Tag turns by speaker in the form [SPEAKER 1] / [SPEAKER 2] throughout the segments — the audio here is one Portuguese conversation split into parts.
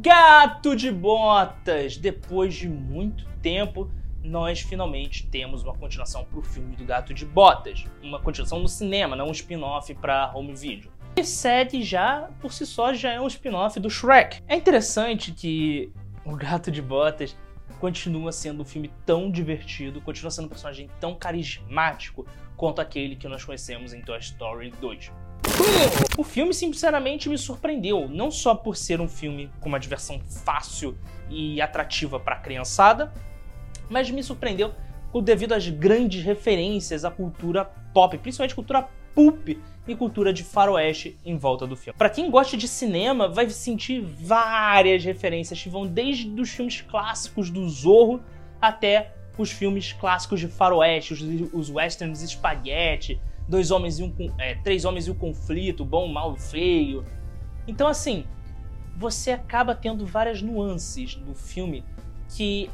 [SPEAKER 1] Gato de Botas! Depois de muito tempo, nós finalmente temos uma continuação pro filme do Gato de Botas. Uma continuação no cinema, não um spin-off pra home video. E série já, por si só, já é um spin-off do Shrek. É interessante que o Gato de Botas continua sendo um filme tão divertido, continua sendo um personagem tão carismático quanto aquele que nós conhecemos em Toy Story 2. O filme, sinceramente, me surpreendeu, não só por ser um filme com uma diversão fácil e atrativa para a criançada, mas me surpreendeu devido às grandes referências à cultura pop, principalmente cultura pulp e cultura de faroeste em volta do filme. Para quem gosta de cinema, vai sentir várias referências que vão desde os filmes clássicos do Zorro até os filmes clássicos de faroeste, os, os westerns espaguete, dois homens e um é, três homens e um conflito, bom, mal, feio. Então assim, você acaba tendo várias nuances no filme que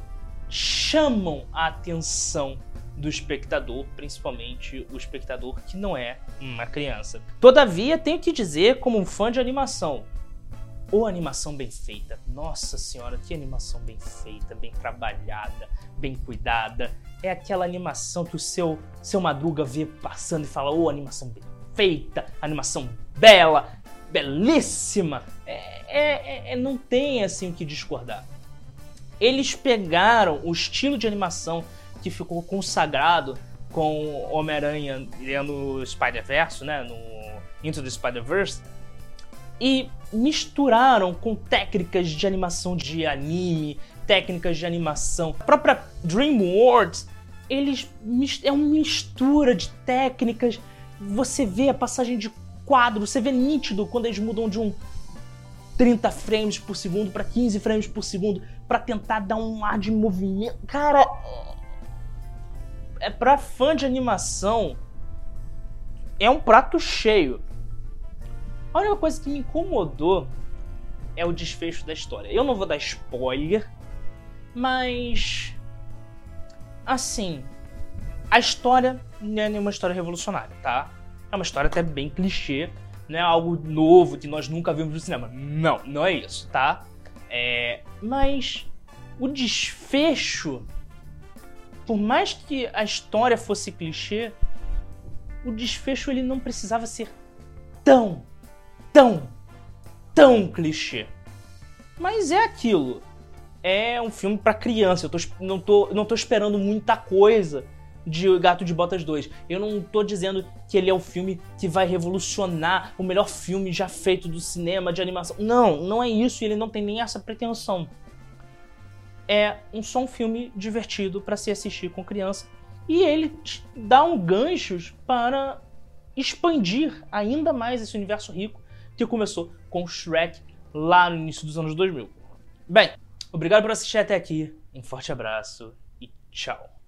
[SPEAKER 1] chamam a atenção do espectador, principalmente o espectador que não é uma criança. Todavia, tenho que dizer, como um fã de animação, ou animação bem feita. Nossa senhora, que animação bem feita, bem trabalhada, bem cuidada. É aquela animação que o seu, seu Madruga vê passando e fala: Ô, oh, animação bem feita, animação bela, belíssima. É, é, é, não tem assim o que discordar. Eles pegaram o estilo de animação que ficou consagrado com Homem-Aranha no Spider-Verse, né, no Into the Spider-Verse, e misturaram com técnicas de animação de anime, técnicas de animação. A própria DreamWorks, eles é uma mistura de técnicas. Você vê a passagem de quadro, você vê nítido quando eles mudam de um 30 frames por segundo para 15 frames por segundo para tentar dar um ar de movimento. Cara, é para fã de animação é um prato cheio. A única coisa que me incomodou é o desfecho da história. Eu não vou dar spoiler, mas assim, a história não é nenhuma história revolucionária, tá? É uma história até bem clichê, não é algo novo que nós nunca vimos no cinema. Não, não é isso, tá? É, mas o desfecho por mais que a história fosse clichê, o desfecho ele não precisava ser tão, tão, tão clichê. Mas é aquilo. É um filme para criança. Eu tô, não, tô, não tô esperando muita coisa de Gato de Botas 2. Eu não tô dizendo que ele é um filme que vai revolucionar o melhor filme já feito do cinema, de animação. Não, não é isso. E ele não tem nem essa pretensão é um, só um filme divertido para se assistir com criança. E ele dá um ganchos para expandir ainda mais esse universo rico que começou com Shrek lá no início dos anos 2000. Bem, obrigado por assistir até aqui, um forte abraço e tchau.